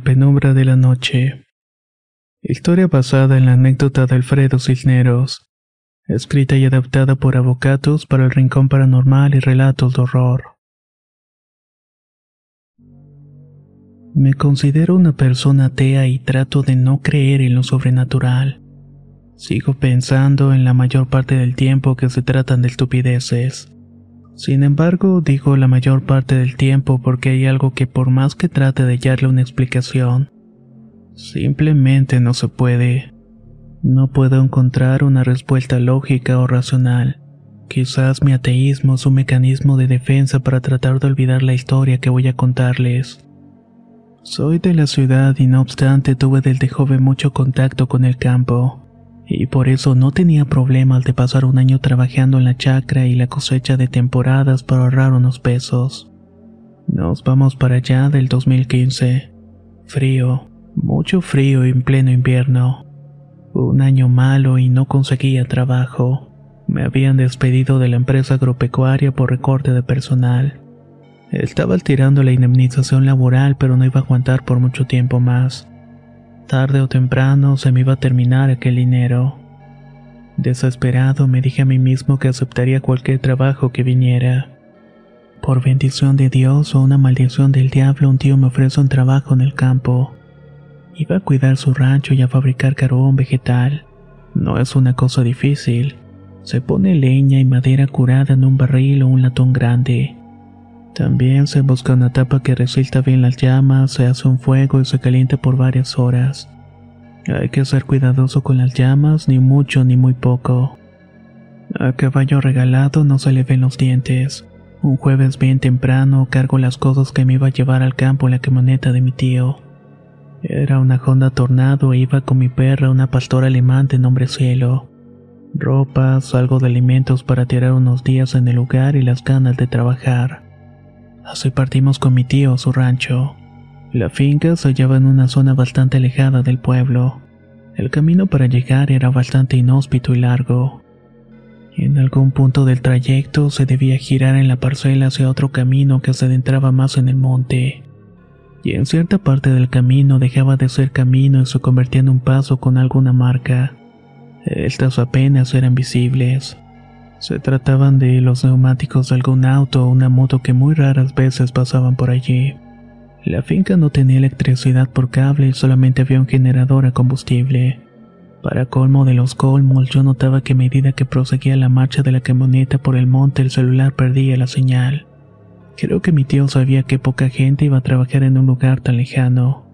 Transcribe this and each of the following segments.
Penumbra de la noche. Historia basada en la anécdota de Alfredo Cisneros. Escrita y adaptada por Avocatos para el Rincón Paranormal y Relatos de Horror. Me considero una persona atea y trato de no creer en lo sobrenatural. Sigo pensando en la mayor parte del tiempo que se tratan de estupideces. Sin embargo, digo la mayor parte del tiempo porque hay algo que por más que trate de hallarle una explicación, simplemente no se puede. No puedo encontrar una respuesta lógica o racional. Quizás mi ateísmo es un mecanismo de defensa para tratar de olvidar la historia que voy a contarles. Soy de la ciudad y no obstante tuve desde joven mucho contacto con el campo y por eso no tenía problemas de pasar un año trabajando en la chacra y la cosecha de temporadas para ahorrar unos pesos. Nos vamos para allá del 2015. Frío, mucho frío en pleno invierno. Un año malo y no conseguía trabajo. Me habían despedido de la empresa agropecuaria por recorte de personal. Estaba tirando la indemnización laboral pero no iba a aguantar por mucho tiempo más. Tarde o temprano se me iba a terminar aquel dinero. Desesperado me dije a mí mismo que aceptaría cualquier trabajo que viniera. Por bendición de Dios o una maldición del diablo, un tío me ofrece un trabajo en el campo. Iba a cuidar su rancho y a fabricar carbón vegetal. No es una cosa difícil. Se pone leña y madera curada en un barril o un latón grande. También se busca una tapa que resista bien las llamas, se hace un fuego y se calienta por varias horas. Hay que ser cuidadoso con las llamas, ni mucho ni muy poco. A caballo regalado no se le ven los dientes. Un jueves bien temprano cargo las cosas que me iba a llevar al campo en la camioneta de mi tío. Era una Honda Tornado e iba con mi perra, una pastora alemán de nombre Cielo. Ropas, algo de alimentos para tirar unos días en el lugar y las ganas de trabajar. Así partimos con mi tío a su rancho. La finca se hallaba en una zona bastante alejada del pueblo. El camino para llegar era bastante inhóspito y largo. En algún punto del trayecto se debía girar en la parcela hacia otro camino que se adentraba más en el monte. Y en cierta parte del camino dejaba de ser camino y se convertía en un paso con alguna marca. Estas apenas eran visibles. Se trataban de los neumáticos de algún auto o una moto que muy raras veces pasaban por allí. La finca no tenía electricidad por cable y solamente había un generador a combustible. Para colmo de los colmos, yo notaba que a medida que proseguía la marcha de la camioneta por el monte, el celular perdía la señal. Creo que mi tío sabía que poca gente iba a trabajar en un lugar tan lejano.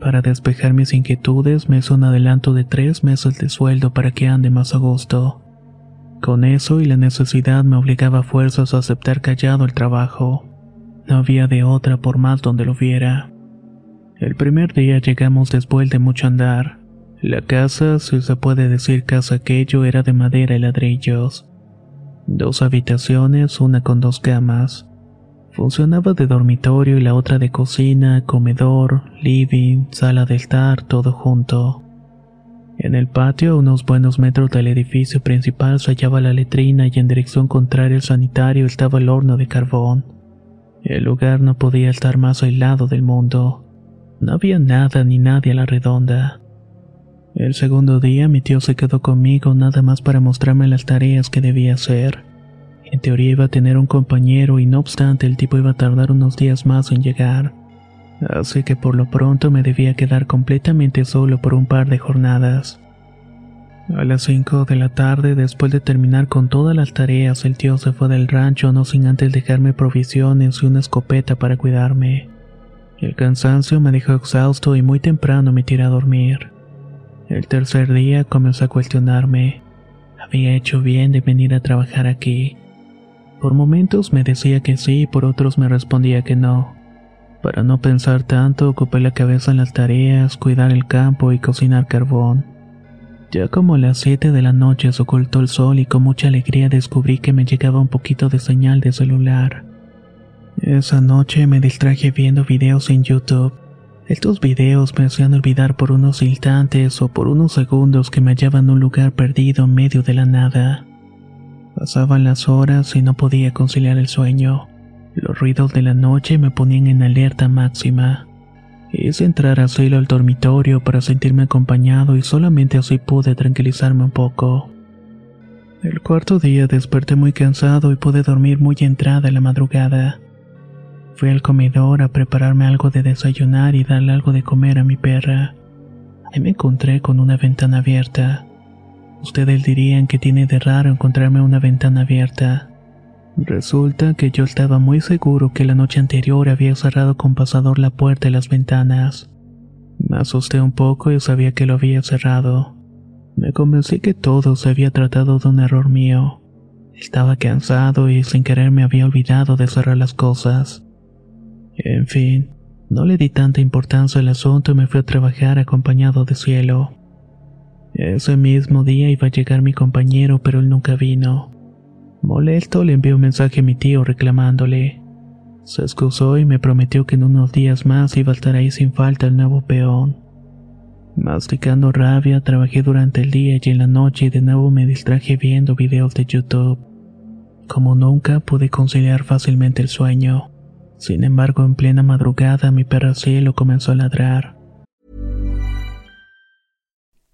Para despejar mis inquietudes, me hizo un adelanto de tres meses de sueldo para que ande más a gusto. Con eso y la necesidad me obligaba a fuerzas a aceptar callado el trabajo. No había de otra por más donde lo viera. El primer día llegamos después de mucho andar. La casa, si se puede decir casa aquello, era de madera y ladrillos. Dos habitaciones, una con dos camas. Funcionaba de dormitorio y la otra de cocina, comedor, living, sala de estar, todo junto. En el patio, a unos buenos metros del edificio principal, se hallaba la letrina y en dirección contraria al sanitario estaba el horno de carbón. El lugar no podía estar más aislado del mundo. No había nada ni nadie a la redonda. El segundo día mi tío se quedó conmigo nada más para mostrarme las tareas que debía hacer. En teoría iba a tener un compañero y no obstante el tipo iba a tardar unos días más en llegar así que por lo pronto me debía quedar completamente solo por un par de jornadas. A las 5 de la tarde, después de terminar con todas las tareas, el tío se fue del rancho no sin antes dejarme provisiones y una escopeta para cuidarme. El cansancio me dejó exhausto y muy temprano me tiré a dormir. El tercer día comencé a cuestionarme. Había hecho bien de venir a trabajar aquí. Por momentos me decía que sí y por otros me respondía que no. Para no pensar tanto, ocupé la cabeza en las tareas, cuidar el campo y cocinar carbón. Ya como a las 7 de la noche se ocultó el sol y con mucha alegría descubrí que me llegaba un poquito de señal de celular. Esa noche me distraje viendo videos en YouTube. Estos videos me hacían olvidar por unos instantes o por unos segundos que me hallaba en un lugar perdido en medio de la nada. Pasaban las horas y no podía conciliar el sueño. Los ruidos de la noche me ponían en alerta máxima. Hice entrar a Cielo al dormitorio para sentirme acompañado y solamente así pude tranquilizarme un poco. El cuarto día desperté muy cansado y pude dormir muy entrada en la madrugada. Fui al comedor a prepararme algo de desayunar y darle algo de comer a mi perra. Ahí me encontré con una ventana abierta. Ustedes dirían que tiene de raro encontrarme una ventana abierta. Resulta que yo estaba muy seguro que la noche anterior había cerrado con pasador la puerta y las ventanas. Me asusté un poco y sabía que lo había cerrado. Me convencí que todo se había tratado de un error mío. Estaba cansado y sin querer me había olvidado de cerrar las cosas. En fin, no le di tanta importancia al asunto y me fui a trabajar acompañado de cielo. Ese mismo día iba a llegar mi compañero, pero él nunca vino. Molesto le envié un mensaje a mi tío reclamándole. Se excusó y me prometió que en unos días más iba a estar ahí sin falta el nuevo peón. Masticando rabia, trabajé durante el día y en la noche de nuevo me distraje viendo videos de YouTube. Como nunca pude conciliar fácilmente el sueño. Sin embargo, en plena madrugada mi perro cielo comenzó a ladrar.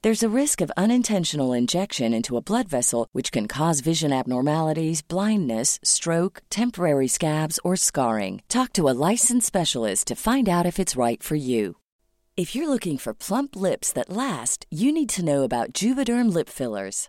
There's a risk of unintentional injection into a blood vessel, which can cause vision abnormalities, blindness, stroke, temporary scabs, or scarring. Talk to a licensed specialist to find out if it's right for you. If you're looking for plump lips that last, you need to know about Juvederm lip fillers.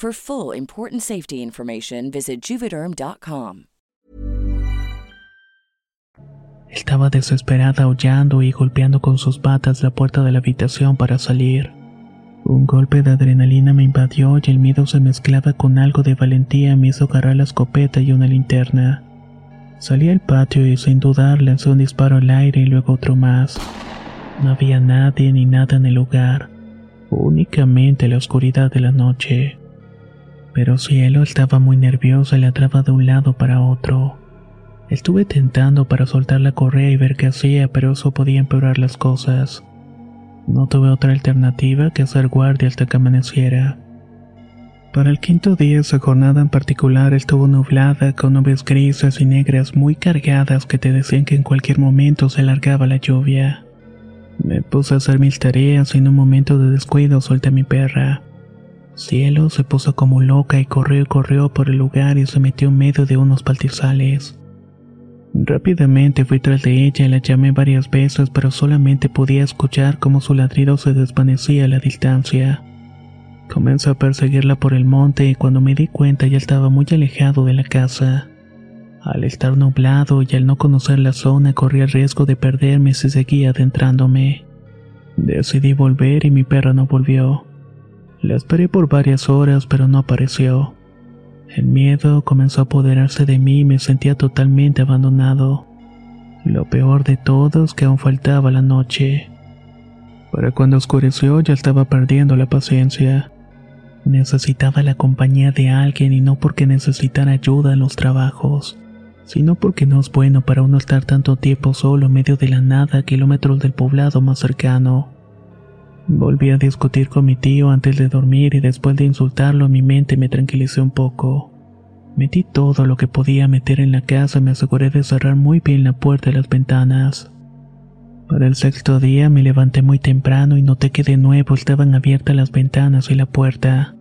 For full important safety information, visit juvederm.com. Estaba desesperada aullando y golpeando con sus patas la puerta de la habitación para salir. Un golpe de adrenalina me invadió y el miedo se mezclaba con algo de valentía me hizo agarrar la escopeta y una linterna. Salí al patio y sin dudar lancé un disparo al aire y luego otro más. No había nadie ni nada en el lugar, únicamente la oscuridad de la noche. Pero Cielo estaba muy nerviosa y ladraba de un lado para otro. Estuve tentando para soltar la correa y ver qué hacía, pero eso podía empeorar las cosas. No tuve otra alternativa que hacer guardia hasta que amaneciera. Para el quinto día, esa jornada en particular estuvo nublada con nubes grises y negras muy cargadas que te decían que en cualquier momento se largaba la lluvia. Me puse a hacer mis tareas y en un momento de descuido solté a mi perra. Cielo se puso como loca y corrió y corrió por el lugar y se metió en medio de unos paltizales. Rápidamente fui tras de ella y la llamé varias veces, pero solamente podía escuchar cómo su ladrido se desvanecía a la distancia. Comencé a perseguirla por el monte y cuando me di cuenta ya estaba muy alejado de la casa. Al estar nublado y al no conocer la zona corría el riesgo de perderme si seguía adentrándome. Decidí volver y mi perra no volvió. La esperé por varias horas pero no apareció. El miedo comenzó a apoderarse de mí y me sentía totalmente abandonado. Lo peor de todo es que aún faltaba la noche. Para cuando oscureció ya estaba perdiendo la paciencia. Necesitaba la compañía de alguien y no porque necesitara ayuda en los trabajos, sino porque no es bueno para uno estar tanto tiempo solo en medio de la nada a kilómetros del poblado más cercano. Volví a discutir con mi tío antes de dormir y después de insultarlo mi mente me tranquilicé un poco. Metí todo lo que podía meter en la casa y me aseguré de cerrar muy bien la puerta y las ventanas. Para el sexto día me levanté muy temprano y noté que de nuevo estaban abiertas las ventanas y la puerta.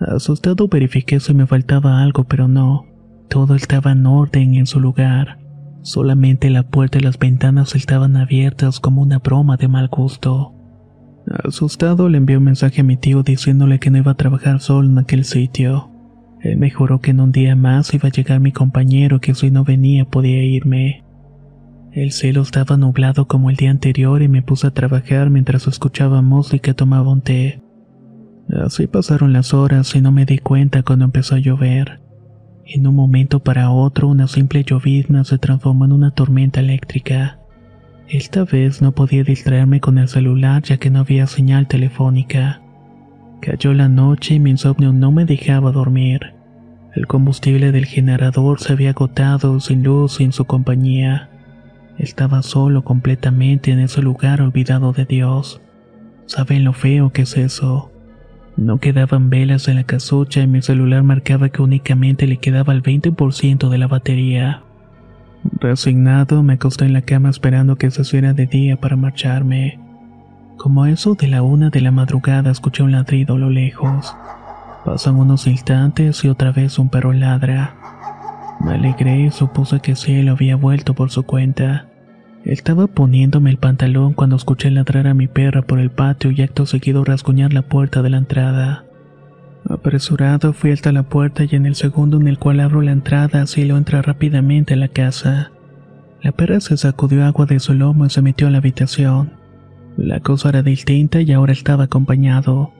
Asustado verifiqué si me faltaba algo, pero no. Todo estaba en orden en su lugar. Solamente la puerta y las ventanas estaban abiertas como una broma de mal gusto. Asustado le envié un mensaje a mi tío diciéndole que no iba a trabajar solo en aquel sitio. Él me juró que en un día más iba a llegar mi compañero que si no venía podía irme. El cielo estaba nublado como el día anterior y me puse a trabajar mientras escuchaba música y tomaba un té. Así pasaron las horas y no me di cuenta cuando empezó a llover. En un momento para otro una simple llovizna se transformó en una tormenta eléctrica. Esta vez no podía distraerme con el celular ya que no había señal telefónica. Cayó la noche y mi insomnio no me dejaba dormir. El combustible del generador se había agotado sin luz sin su compañía. Estaba solo completamente en ese lugar olvidado de Dios. ¿Saben lo feo que es eso? No quedaban velas en la casucha y mi celular marcaba que únicamente le quedaba el 20% de la batería. Resignado me acosté en la cama esperando que se hiciera de día para marcharme. Como eso de la una de la madrugada escuché un ladrido a lo lejos. Pasan unos instantes y otra vez un perro ladra. Me alegré y supuse que Cielo había vuelto por su cuenta. Estaba poniéndome el pantalón cuando escuché ladrar a mi perra por el patio y acto seguido rasguñar la puerta de la entrada. Apresurado fui hasta la puerta y en el segundo en el cual abro la entrada Cielo entra rápidamente a la casa. La perra se sacudió agua de su lomo y se metió a la habitación. La cosa era distinta y ahora estaba acompañado.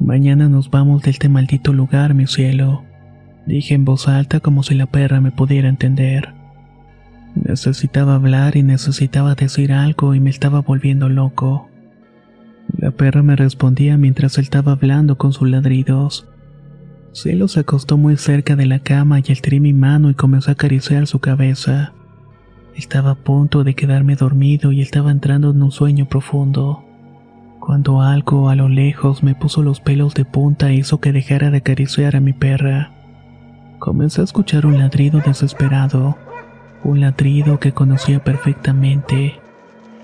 Mañana nos vamos de este maldito lugar, mi cielo. Dije en voz alta como si la perra me pudiera entender. Necesitaba hablar y necesitaba decir algo y me estaba volviendo loco. La perra me respondía mientras él estaba hablando con sus ladridos. Cielo se acostó muy cerca de la cama y estiré mi mano y comenzó a acariciar su cabeza. Estaba a punto de quedarme dormido y estaba entrando en un sueño profundo. Cuando algo a lo lejos me puso los pelos de punta e hizo que dejara de acariciar a mi perra. Comencé a escuchar un ladrido desesperado, un ladrido que conocía perfectamente.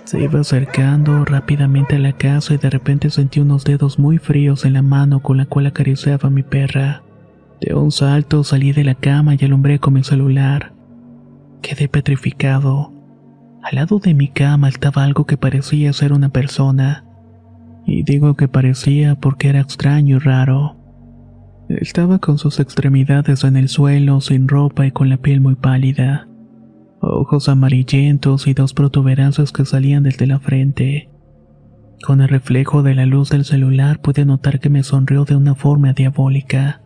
Se iba acercando rápidamente a la casa y de repente sentí unos dedos muy fríos en la mano con la cual acariciaba a mi perra. De un salto salí de la cama y alumbré con mi celular. Quedé petrificado. Al lado de mi cama estaba algo que parecía ser una persona. Y digo que parecía porque era extraño y raro. Estaba con sus extremidades en el suelo, sin ropa y con la piel muy pálida. Ojos amarillentos y dos protuberancias que salían desde la frente. Con el reflejo de la luz del celular pude notar que me sonrió de una forma diabólica.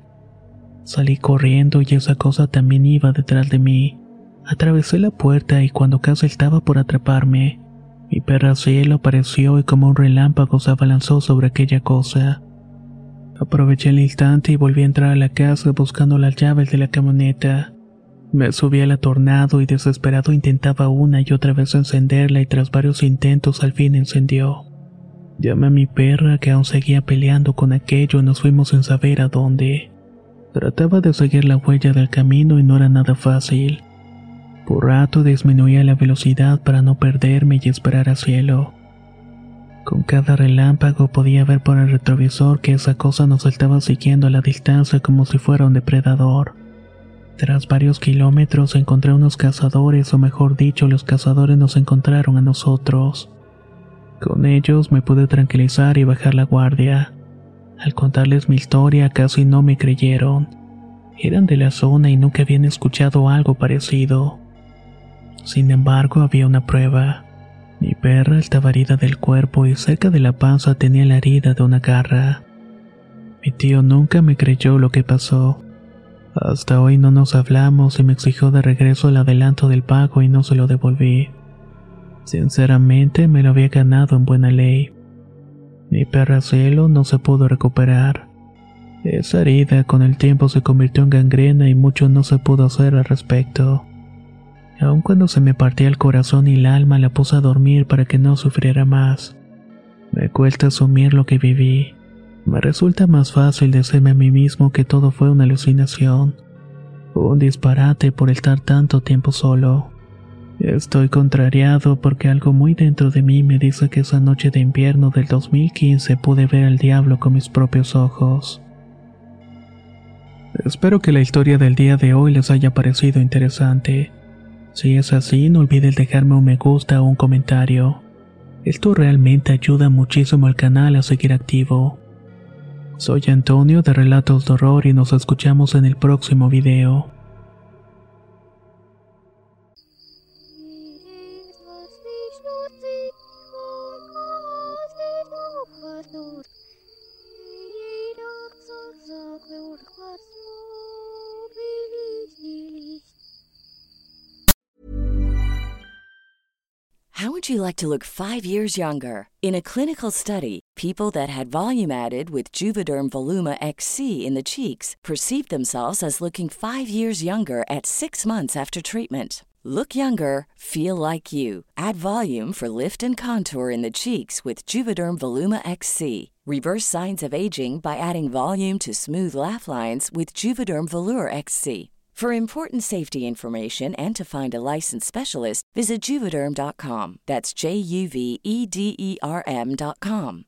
Salí corriendo y esa cosa también iba detrás de mí. Atravesé la puerta y cuando casi estaba por atraparme, mi perra cielo apareció y como un relámpago se abalanzó sobre aquella cosa. Aproveché el instante y volví a entrar a la casa buscando las llaves de la camioneta. Me subí a la tornado y desesperado intentaba una y otra vez encenderla y tras varios intentos al fin encendió. Llamé a mi perra que aún seguía peleando con aquello y nos fuimos sin saber a dónde. Trataba de seguir la huella del camino y no era nada fácil. Por rato disminuía la velocidad para no perderme y esperar al cielo. Con cada relámpago podía ver por el retrovisor que esa cosa nos estaba siguiendo a la distancia como si fuera un depredador. Tras varios kilómetros encontré unos cazadores, o mejor dicho, los cazadores nos encontraron a nosotros. Con ellos me pude tranquilizar y bajar la guardia. Al contarles mi historia casi no me creyeron. Eran de la zona y nunca habían escuchado algo parecido. Sin embargo, había una prueba. Mi perra estaba herida del cuerpo y cerca de la panza tenía la herida de una garra. Mi tío nunca me creyó lo que pasó. Hasta hoy no nos hablamos y me exigió de regreso el adelanto del pago y no se lo devolví. Sinceramente me lo había ganado en buena ley. Mi perra cielo no se pudo recuperar. Esa herida con el tiempo se convirtió en gangrena y mucho no se pudo hacer al respecto. Aun cuando se me partía el corazón y el alma, la puse a dormir para que no sufriera más. Me cuesta asumir lo que viví. Me resulta más fácil decirme a mí mismo que todo fue una alucinación. Un disparate por estar tanto tiempo solo. Estoy contrariado porque algo muy dentro de mí me dice que esa noche de invierno del 2015 pude ver al diablo con mis propios ojos. Espero que la historia del día de hoy les haya parecido interesante. Si es así, no olvides dejarme un me gusta o un comentario. Esto realmente ayuda muchísimo al canal a seguir activo. Soy Antonio de Relatos de Horror y nos escuchamos en el próximo video. How would you like to look five years younger? In a clinical study, people that had volume added with Juvederm Voluma XC in the cheeks perceived themselves as looking five years younger at six months after treatment. Look younger, feel like you. Add volume for lift and contour in the cheeks with Juvederm Voluma XC. Reverse signs of aging by adding volume to smooth laugh lines with Juvederm Volure XC. For important safety information and to find a licensed specialist, visit juvederm.com. That's J U V E D E R M.com.